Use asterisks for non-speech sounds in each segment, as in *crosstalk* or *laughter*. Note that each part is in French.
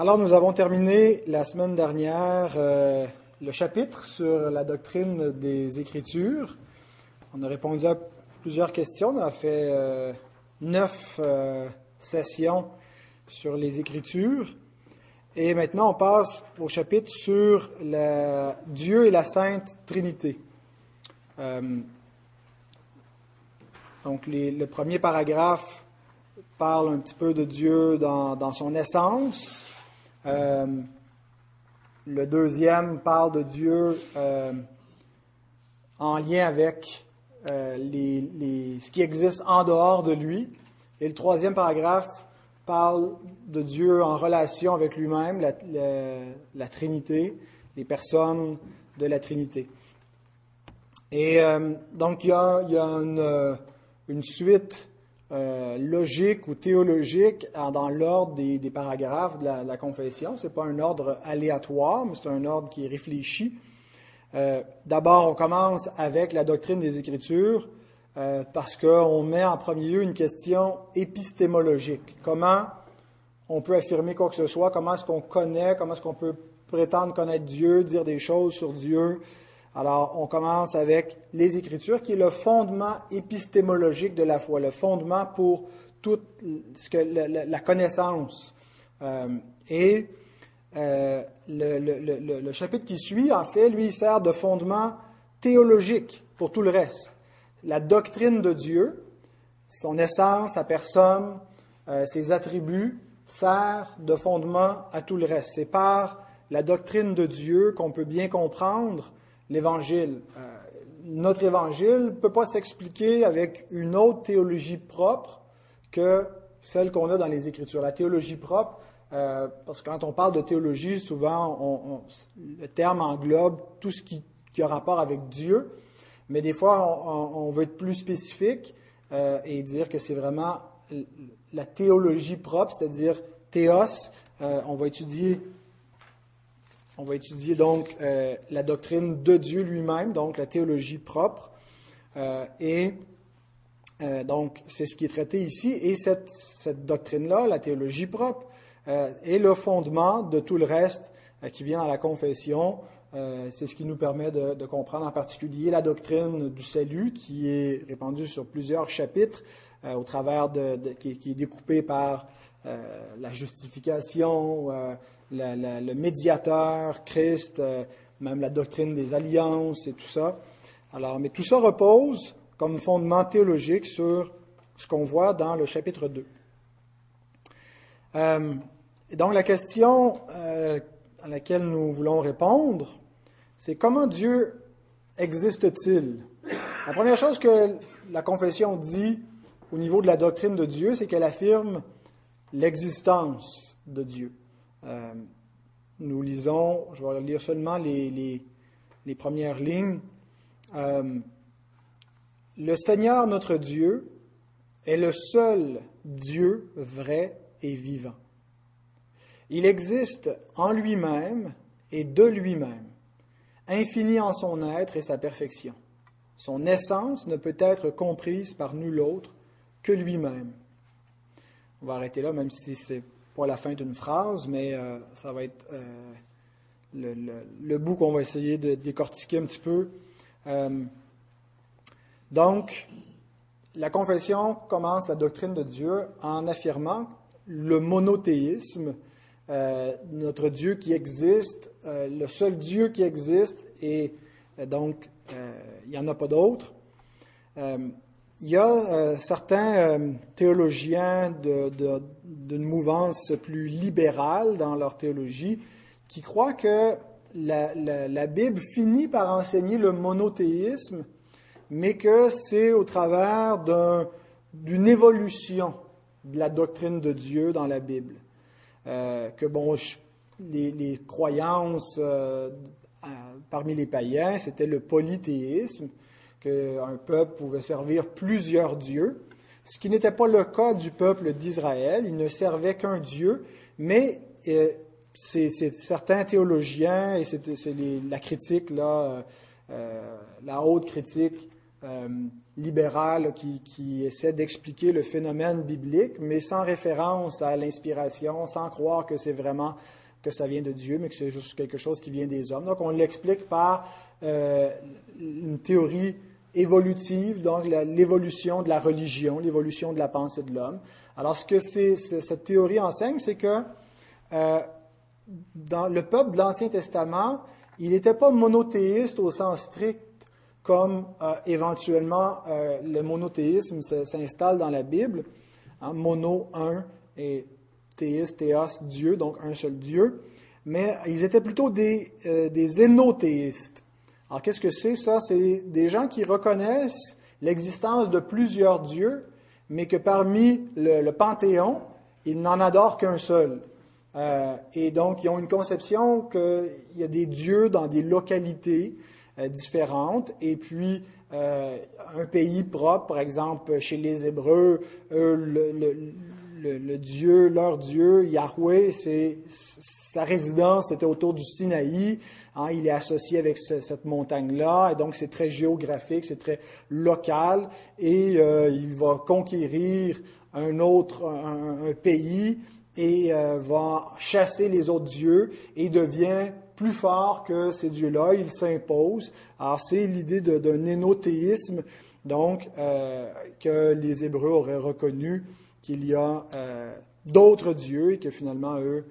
Alors, nous avons terminé la semaine dernière euh, le chapitre sur la doctrine des Écritures. On a répondu à plusieurs questions. On a fait euh, neuf euh, sessions sur les Écritures. Et maintenant, on passe au chapitre sur Dieu et la Sainte Trinité. donc, le premier paragraphe parle un petit peu de Dieu dans son essence. Euh, le deuxième parle de Dieu euh, en lien avec euh, ce qui existe en dehors de lui. Et le troisième paragraphe parle de Dieu en relation avec lui-même, la, Trinité, les personnes de la Trinité. Et donc il y a, une suite euh, logique ou théologique dans l'ordre des, paragraphes de la, confession. Ce n'est pas un ordre aléatoire, mais c'est un ordre qui est réfléchi. Euh, d'abord, on commence avec la doctrine des Écritures euh, parce qu'on met en premier lieu une question épistémologique. Comment on peut affirmer quoi que ce soit, comment est-ce qu'on connaît, comment est-ce qu'on peut prétendre connaître Dieu, dire des choses sur Dieu, alors, on commence avec les Écritures, qui est le fondement épistémologique de la foi, le fondement pour toute la, connaissance. Euh, et euh, le, chapitre qui suit, en fait, lui, il sert de fondement théologique pour tout le reste. La doctrine de Dieu, son essence, sa personne, euh, ses attributs, sert de fondement à tout le reste. C'est par la doctrine de Dieu qu'on peut bien comprendre l'Évangile. Euh, notre Évangile ne peut pas s'expliquer avec une autre théologie propre que celle qu'on a dans les Écritures. La théologie propre, euh, parce que quand on parle de théologie, souvent le terme englobe tout ce qui, a rapport avec Dieu, mais des fois on, veut être plus spécifique euh, et dire que c'est vraiment la théologie propre, c'est-à-dire théos. on va étudier on va étudier donc euh, la doctrine de Dieu lui-même, donc la théologie propre. Euh, et euh, donc, c'est ce qui est traité ici. Et cette, doctrine-là, la théologie propre, est le fondement de tout le reste qui vient à la confession. c'est ce qui nous permet de, comprendre en particulier la doctrine du salut qui est répandue sur plusieurs chapitres au travers de, qui, qui, est découpée par la justification, le médiateur, Christ, euh, même la doctrine des alliances et tout ça. Alors, mais tout ça repose comme fondement théologique sur ce qu'on voit dans le chapitre 2. Euh, donc la question euh, à laquelle nous voulons répondre, c'est comment Dieu existe-t-il? La première chose que la confession dit au niveau de la doctrine de Dieu, c'est qu'elle affirme l'existence de Dieu. Euh, nous lisons, je vais lire seulement les, les, premières lignes. Euh, le Seigneur notre Dieu est le seul Dieu vrai et vivant. Il existe en lui-même et de lui-même, infini en son être et sa perfection. Son essence ne peut être comprise par nul autre que lui-même. On va arrêter là, même si c'est pas la fin d'une phrase, mais euh, ça va être euh, le, bout qu'on va essayer de décortiquer un petit peu. Euh, donc, la confession commence la doctrine de Dieu en affirmant le monothéisme, notre Dieu qui existe, le seul Dieu qui existe, et donc il n'y en a pas d'autre. Il y a euh, certains euh, théologiens d'une mouvance plus libérale dans leur théologie qui croient que la, Bible finit par enseigner le monothéisme, mais que c'est au travers d'une évolution de la doctrine de Dieu dans la Bible. Euh, que bon, les, les croyances parmi les païens, c'était le polythéisme qu'un peuple pouvait servir plusieurs dieux, ce qui n'était pas le cas du peuple d'Israël. Il ne servait qu'un Dieu, mais euh, c'est certains théologiens, et c'est la critique, là, euh, la haute critique euh, libérale qui, qui essaie d'expliquer le phénomène biblique, mais sans référence à l'inspiration, sans croire que c'est vraiment que ça vient de Dieu, mais que c'est juste quelque chose qui vient des hommes. Donc on l'explique par euh, une théorie évolutive, donc l'évolution de la religion, l'évolution de la pensée de l'homme. Alors ce que cette théorie enseigne, c'est que euh, dans le peuple de l'Ancien Testament, il n'était pas monothéiste au sens strict comme euh, éventuellement euh, le monothéisme s'installe dans la Bible. Hein, mono, un, et théiste, théos, Dieu, donc un seul Dieu. Mais ils étaient plutôt des, des énothéistes. Alors qu'est-ce que c'est ça? C'est des gens qui reconnaissent l'existence de plusieurs dieux, mais que parmi le, panthéon, ils n'en adorent qu'un seul. Euh, et donc, ils ont une conception qu'il y a des dieux dans des localités euh, différentes, et puis euh, un pays propre, par exemple, chez les Hébreux, le, Dieu, leur Dieu, Yahweh, c'est sa résidence était autour du Sinaï. Hein, il est associé avec cette montagne-là, et donc c'est très géographique, c'est très local, et il va conquérir un autre pays et euh, va chasser les autres dieux et devient plus fort que ces dieux-là, il s'impose. Alors c'est l'idée d'un énothéisme, donc euh, que les Hébreux auraient reconnu qu'il y a euh, d'autres dieux et que finalement eux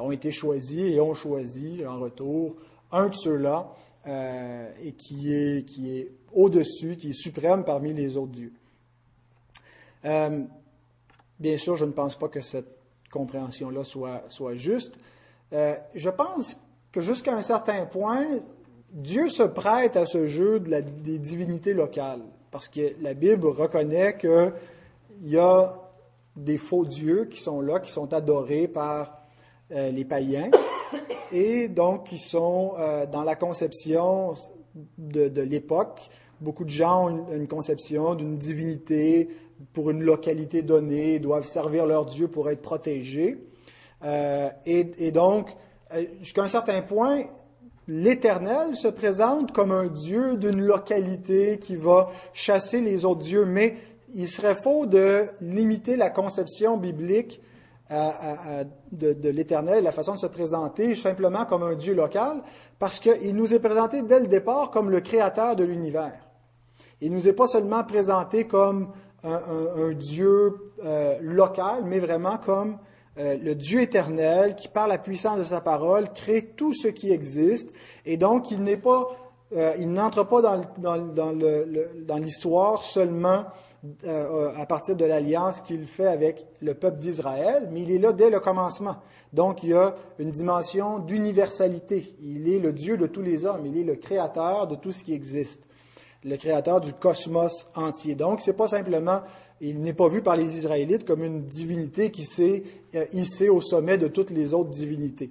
ont été choisis et ont choisi en retour un de ceux-là et qui est, qui est au-dessus, qui est suprême parmi les autres dieux. bien sûr, je ne pense pas que cette compréhension-là soit, soit juste. Euh, je pense que jusqu'à un certain point, Dieu se prête à ce jeu des divinités locales, parce que la Bible reconnaît qu'il y a des faux dieux qui sont là, qui sont adorés par euh, les païens, et donc qui sont euh, dans la conception de, l'époque. Beaucoup de gens ont une conception d'une divinité pour une localité donnée, doivent servir leur Dieu pour être protégés. Euh, et, donc, euh, jusqu'à un certain point, l'Éternel se présente comme un Dieu d'une localité qui va chasser les autres dieux, mais il serait faux de limiter la conception biblique de, de l'Éternel, la façon de se présenter simplement comme un Dieu local, parce qu'il nous est présenté dès le départ comme le créateur de l'univers. Il nous est pas seulement présenté comme un, Dieu euh, local, mais vraiment comme euh, le Dieu éternel qui, par la puissance de sa parole, crée tout ce qui existe. Et donc, il n'est pas, euh, il n'entre pas dans, dans, dans l'histoire seulement à partir de l'alliance qu'il fait avec le peuple d'Israël, mais il est là dès le commencement. Donc, il y a une dimension d'universalité. Il est le Dieu de tous les hommes. Il est le créateur de tout ce qui existe le créateur du cosmos entier. Donc, c'est pas simplement, il n'est pas vu par les Israélites comme une divinité qui s'est euh, hissée au sommet de toutes les autres divinités.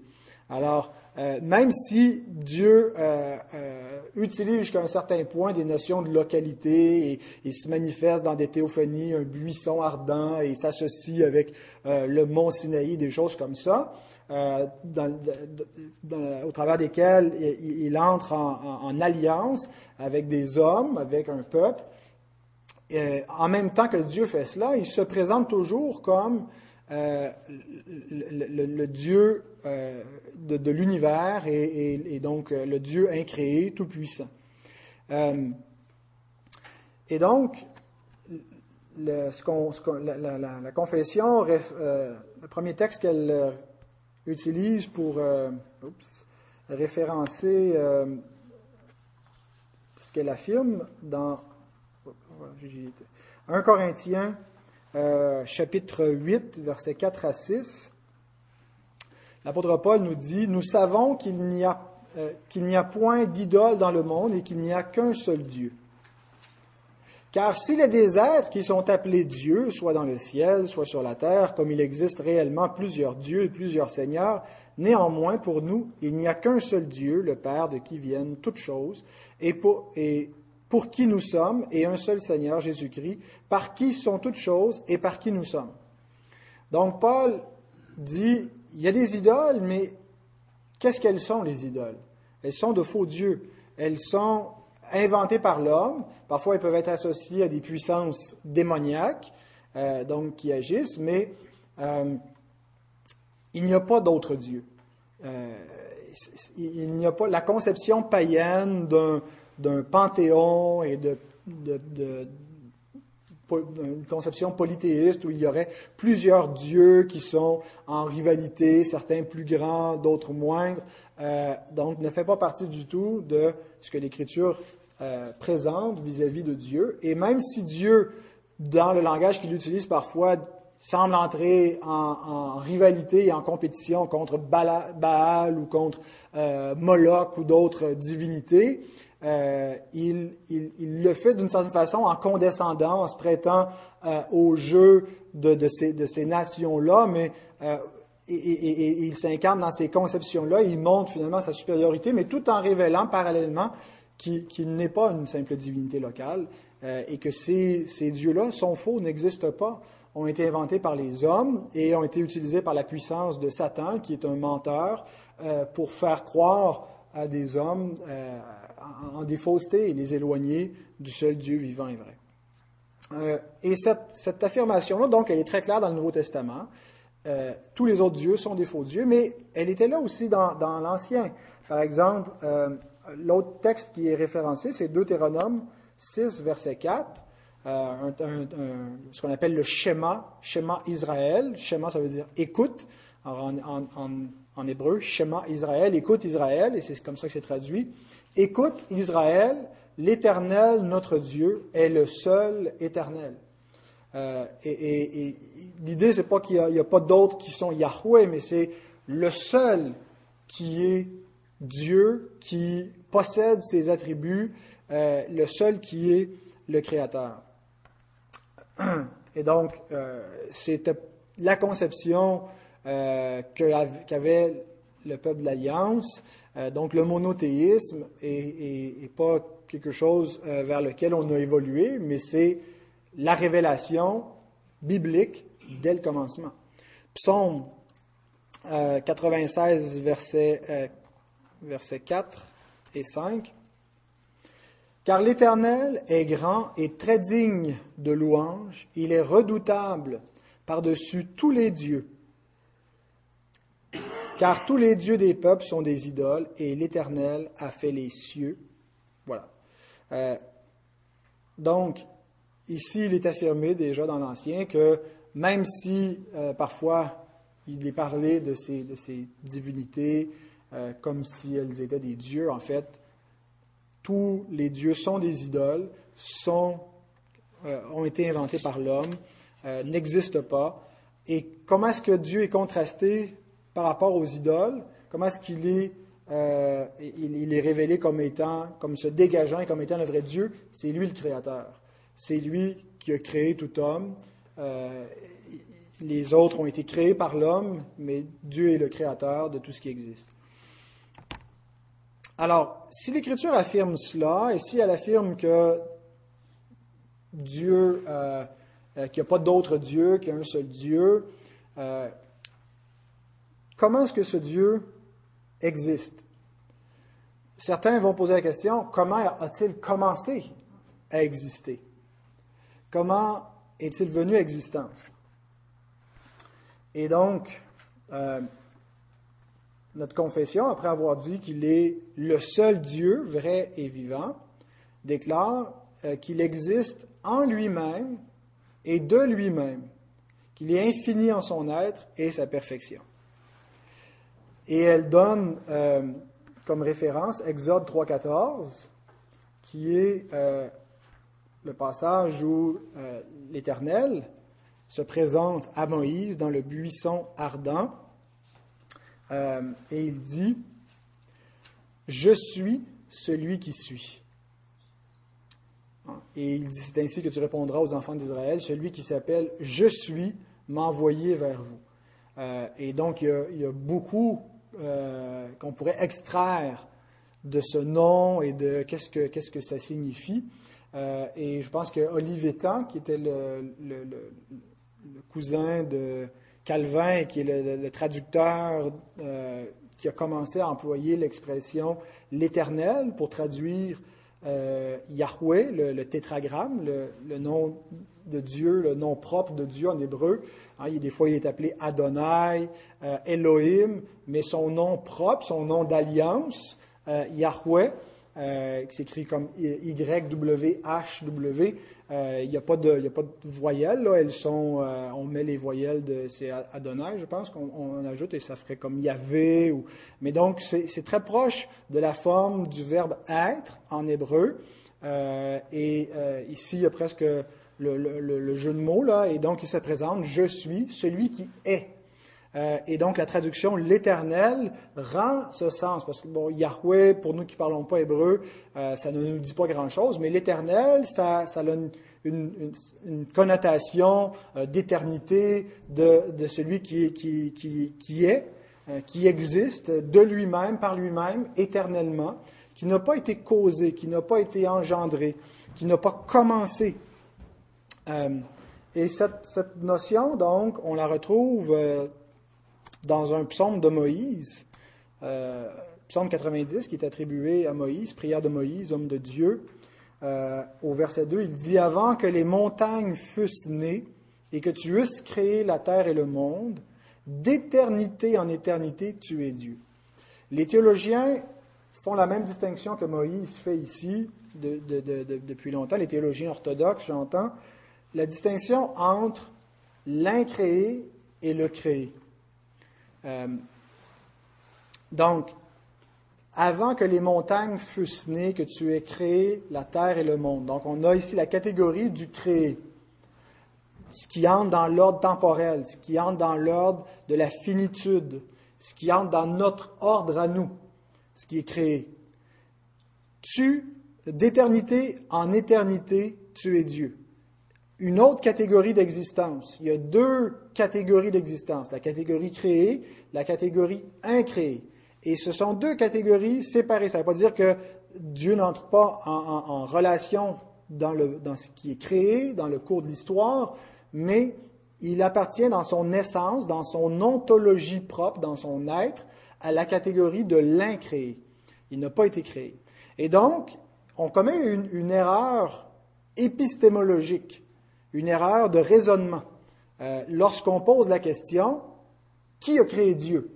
Alors, euh, même si Dieu euh, utilise jusqu'à un certain point des notions de localité et, se manifeste dans des théophanies, un buisson ardent et s'associe avec le mont Sinaï, des choses comme ça, euh, au travers desquels il, entre en, alliance avec des hommes, avec un peuple. Et en même temps que Dieu fait cela, il se présente toujours comme euh, le, Dieu euh, de, l'univers et, donc le Dieu incréé, tout-puissant. et donc, la, confession, le premier texte qu'elle utilise pour euh, référencer euh, ce qu'elle affirme dans 1 Corinthiens euh, chapitre 8, versets 4 à 6. L'apôtre Paul nous dit, Nous savons qu'il n'y a, qu'il n'y a point d'idole dans le monde et qu'il n'y a qu'un seul Dieu. Car s'il est des êtres qui sont appelés dieux, soit dans le ciel, soit sur la terre, comme il existe réellement plusieurs dieux et plusieurs seigneurs, néanmoins pour nous, il n'y a qu'un seul Dieu, le Père de qui viennent toutes choses, et pour, pour qui nous sommes, et un seul Seigneur, Jésus-Christ, par qui sont toutes choses et par qui nous sommes. Donc Paul dit, il y a des idoles, mais qu'est-ce qu'elles sont les idoles? Elles sont de faux dieux. Elles sont inventés par l'homme. Parfois, ils peuvent être associés à des puissances démoniaques, donc qui agissent, mais il n'y a pas d'autre Dieu. il n'y a pas la conception païenne d'un panthéon et de une conception polythéiste où il y aurait plusieurs dieux qui sont en rivalité, certains plus grands, d'autres moindres. Euh, donc, ne fait pas partie du tout de ce que l'Écriture euh, présente vis-à-vis de Dieu. Et même si Dieu, dans le langage qu'il utilise parfois, semble entrer en, rivalité et en compétition contre Baal ou contre euh, Moloch ou d'autres divinités, euh, il, le fait d'une certaine façon en condescendant, en se prêtant euh, au jeu de, ces, nations-là, mais euh, et, il s'incarne dans ces conceptions-là, il montre finalement sa supériorité, mais tout en révélant parallèlement qu'il n'est pas une simple divinité locale et que ces, ces dieux-là sont faux, n'existent pas, ont été inventés par les hommes et ont été utilisés par la puissance de Satan, qui est un menteur, pour faire croire à des hommes en, des faussetés et les éloigner du seul Dieu vivant et vrai. Euh, et cette, affirmation-là, donc, elle est très claire dans le Nouveau Testament. Euh, tous les autres dieux sont des faux dieux, mais elle était là aussi dans, l'Ancien. Par exemple, euh, l'autre texte qui est référencé, c'est Deutéronome 6, verset 4, ce qu'on appelle le schéma, schéma Israël. Schéma, ça veut dire écoute. en, en hébreu, schéma Israël, écoute Israël, et c'est comme ça que c'est traduit. Écoute Israël, l'Éternel, notre Dieu, est le seul éternel. Euh, et, et, l'idée, c'est pas qu'il n'y a, pas d'autres qui sont Yahweh, mais c'est le seul qui est Dieu, qui possède ses attributs, euh, le seul qui est le Créateur. Et donc, euh, c'était la conception qu'avait le peuple de l'Alliance. Euh, donc le monothéisme n'est pas quelque chose euh, vers lequel on a évolué, mais c'est la révélation biblique dès le commencement. Psaume 96, verset, verset 4 et 5. Car l'Éternel est grand et très digne de louange, il est redoutable par-dessus tous les dieux. Car tous les dieux des peuples sont des idoles et l'Éternel a fait les cieux. Voilà. Euh, donc, ici, il est affirmé déjà dans l'Ancien que même si euh, parfois il est parlé de ces, divinités euh, comme si elles étaient des dieux, en fait, tous les dieux sont des idoles, sont, ont été inventés par l'homme, n'existent pas. Et comment est-ce que Dieu est contrasté par rapport aux idoles, comment est-ce qu'il est, euh, il, est révélé comme étant, comme se dégageant et comme étant le vrai Dieu, c'est lui le Créateur. C'est lui qui a créé tout homme. Euh, les autres ont été créés par l'homme, mais Dieu est le Créateur de tout ce qui existe. Alors, si l'Écriture affirme cela, et si elle affirme que Dieu, euh, qu'il n'y a pas d'autre Dieu, qu'il y a un seul Dieu, Comment est-ce que ce Dieu existe? Certains vont poser la question, comment a-t-il commencé à exister? Comment est-il venu à existence? Et donc, euh, notre confession, après avoir dit qu'il est le seul Dieu vrai et vivant, déclare euh, qu'il existe en lui-même et de lui-même, qu'il est infini en son être et sa perfection. Et elle donne euh, comme référence Exode 3.14, qui est euh, le passage où euh, l'Éternel se présente à Moïse dans le buisson ardent. et il dit, Je suis celui qui suis. Et il dit, c'est ainsi que tu répondras aux enfants d'Israël, celui qui s'appelle Je suis m'a envoyé vers vous. et donc, il y a beaucoup euh, qu'on pourrait extraire de ce nom et de qu'est-ce que, qu'est-ce que ça signifie. Euh, et je pense que Olivetan, qui était le, cousin de Calvin et qui est le, traducteur euh, qui a commencé à employer l'expression l'éternel pour traduire Yahweh, le, tétragramme, le, nom de Dieu, le nom propre de Dieu en hébreu. Hein, des fois, il est appelé Adonai, euh, Elohim, mais son nom propre, son nom d'alliance, euh, Yahweh, qui s'écrit comme Y-W-H-W, il n'y a, pas de, voyelles. Là. Elles sont, on met les voyelles de. C'est Adonai, je pense, qu'on ajoute et ça ferait comme Yahvé. Ou, mais donc, c'est très proche de la forme du verbe être en hébreu. et ici, il y a presque le, jeu de mots, là, et donc il se présente, je suis celui qui est. Euh, et donc la traduction l'Éternel rend ce sens, parce que bon, Yahweh, pour nous qui parlons pas hébreu, euh, ça ne nous dit pas grand-chose, mais l'Éternel, ça, ça a une, connotation euh, d'éternité de, de, celui qui, qui, qui, qui est, qui existe de lui-même, par lui-même, éternellement, qui n'a pas été causé, qui n'a pas été engendré, qui n'a pas commencé, euh, et cette, notion, donc, on la retrouve euh, dans un psaume de Moïse, euh, psaume 90, qui est attribué à Moïse, prière de Moïse, homme de Dieu. au verset 2, il dit Avant que les montagnes fussent nées et que tu eusses créé la terre et le monde, d'éternité en éternité, tu es Dieu. Les théologiens font la même distinction que Moïse fait ici depuis longtemps, les théologiens orthodoxes, j'entends, la distinction entre l'incréé et le créé. Euh, donc, avant que les montagnes fussent nées, que tu aies créé la terre et le monde. Donc, on a ici la catégorie du créé, ce qui entre dans l'ordre temporel, ce qui entre dans l'ordre de la finitude, ce qui entre dans notre ordre à nous, ce qui est créé. Tu, d'éternité en éternité, tu es Dieu une autre catégorie d'existence. Il y a deux catégories d'existence, la catégorie créée, la catégorie incréée. Et ce sont deux catégories séparées. Ça ne veut pas dire que Dieu n'entre pas en, relation dans, ce qui est créé, dans le cours de l'histoire, mais il appartient dans son essence, dans son ontologie propre, dans son être, à la catégorie de l'incréé. Il n'a pas été créé. Et donc, on commet une erreur épistémologique une erreur de raisonnement. Euh, lorsqu'on pose la question, qui a créé Dieu?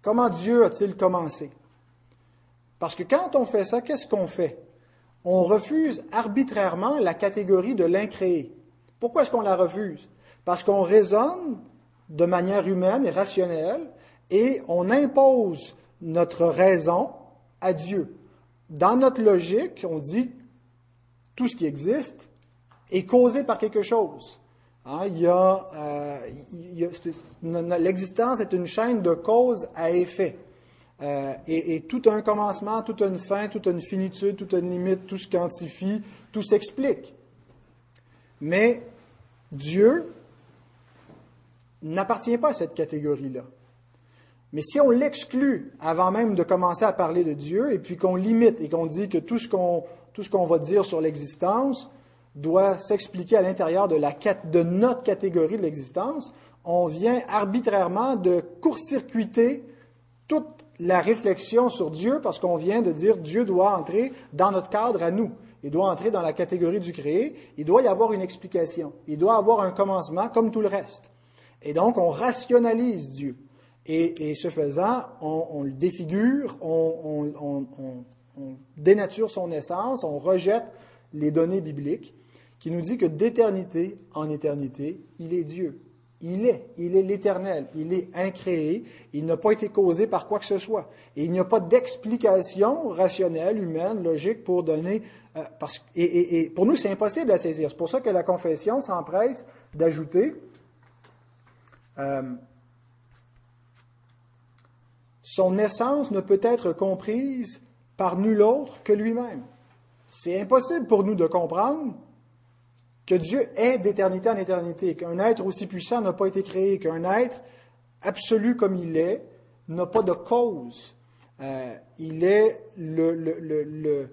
Comment Dieu a-t-il commencé? Parce que quand on fait ça, qu'est-ce qu'on fait? On refuse arbitrairement la catégorie de l'incréé. Pourquoi est-ce qu'on la refuse? Parce qu'on raisonne de manière humaine et rationnelle et on impose notre raison à Dieu. Dans notre logique, on dit tout ce qui existe est causé par quelque chose. Hein, il y a, euh, l'existence est une chaîne de cause à effet. Euh, et, tout a un commencement, tout a une fin, tout a une finitude, tout a une limite, tout se quantifie, tout s'explique. Mais Dieu n'appartient pas à cette catégorie-là. Mais si on l'exclut avant même de commencer à parler de Dieu, et puis qu'on limite et qu'on dit que tout ce qu'on, tout ce qu'on va dire sur l'existence doit s'expliquer à l'intérieur de, de notre catégorie de l'existence, on vient arbitrairement de court-circuiter toute la réflexion sur Dieu parce qu'on vient de dire Dieu doit entrer dans notre cadre à nous. Il doit entrer dans la catégorie du créé. Il doit y avoir une explication. Il doit avoir un commencement comme tout le reste. Et donc, on rationalise Dieu. Et, ce faisant, on, le défigure, on, on, dénature son essence, on rejette les données bibliques qui nous dit que d'éternité en éternité, il est Dieu. Il est, il est l'éternel, il est incréé, il n'a pas été causé par quoi que ce soit. Et il n'y a pas d'explication rationnelle, humaine, logique pour donner... Euh, et, pour nous, c'est impossible à saisir. C'est pour ça que la confession s'empresse d'ajouter... Euh, son essence ne peut être comprise par nul autre que lui-même. C'est impossible pour nous de comprendre que Dieu est d'éternité en éternité, qu'un être aussi puissant n'a pas été créé, qu'un être absolu comme il est n'a pas de cause. Euh, il est le,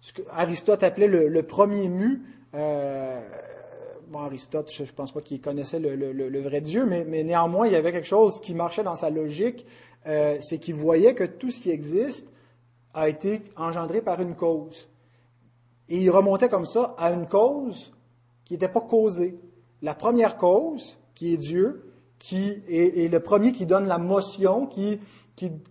ce que Aristote appelait le, premier mu. Euh, bon, Aristote, je ne pense pas qu'il connaissait le, vrai Dieu, mais, mais, néanmoins, il y avait quelque chose qui marchait dans sa logique, euh, c'est qu'il voyait que tout ce qui existe a été engendré par une cause. Et il remontait comme ça à une cause qui n'était pas causée. La première cause, qui est Dieu, qui est, le premier qui donne la motion, qui,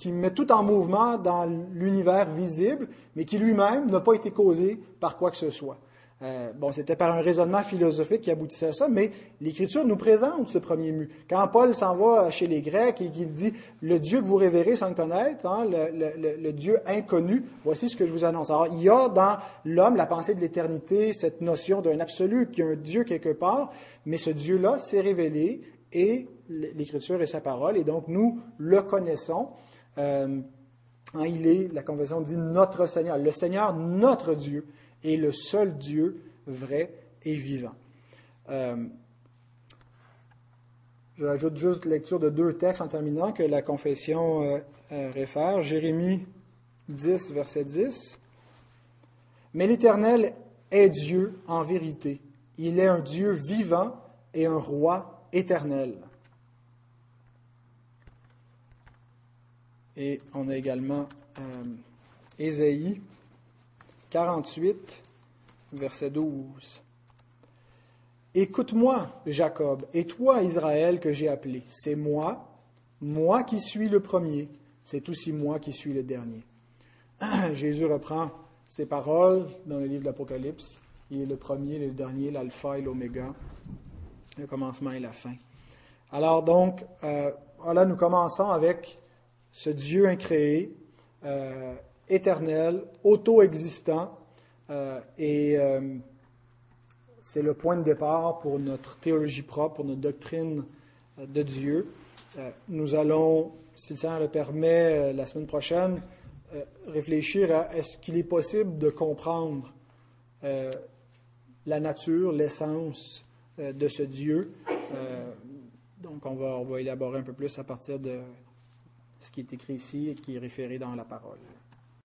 met tout en mouvement dans l'univers visible, mais qui lui-même n'a pas été causé par quoi que ce soit. Euh, bon, c'était par un raisonnement philosophique qui aboutissait à ça, mais l'Écriture nous présente ce premier mu. Quand Paul s'en va chez les Grecs et qu'il dit le Dieu que vous révérez sans le connaître, hein, le, Dieu inconnu, voici ce que je vous annonce. Alors, il y a dans l'homme la pensée de l'éternité, cette notion d'un absolu, qui a un Dieu quelque part, mais ce Dieu-là s'est révélé et l'Écriture est sa parole, et donc nous le connaissons. Euh, hein, il est, la Convention dit, notre Seigneur, le Seigneur, notre Dieu est le seul Dieu vrai et vivant. Euh, J'ajoute juste lecture de deux textes en terminant que la confession euh, euh, réfère. Jérémie 10, verset 10. Mais l'Éternel est Dieu en vérité. Il est un Dieu vivant et un roi éternel. Et on a également Ésaïe 48, verset 12. Écoute-moi, Jacob, et toi, Israël, que j'ai appelé. C'est moi, moi qui suis le premier, c'est aussi moi qui suis le dernier. *clears throat* Jésus reprend ces paroles dans le livre de l'Apocalypse. Il est le premier, le dernier, l'alpha et l'oméga, le commencement et la fin. Alors donc, euh, nous commençons avec ce Dieu incréé, euh, éternel, auto-existant, euh, et euh, c'est le point de départ pour notre théologie propre, pour notre doctrine euh, de Dieu. nous allons, si le Seigneur le permet, la semaine prochaine, réfléchir à est-ce qu'il est possible de comprendre la nature, l'essence de ce Dieu. donc on va, on va élaborer un peu plus à partir de ce qui est écrit ici et qui est référé dans la parole.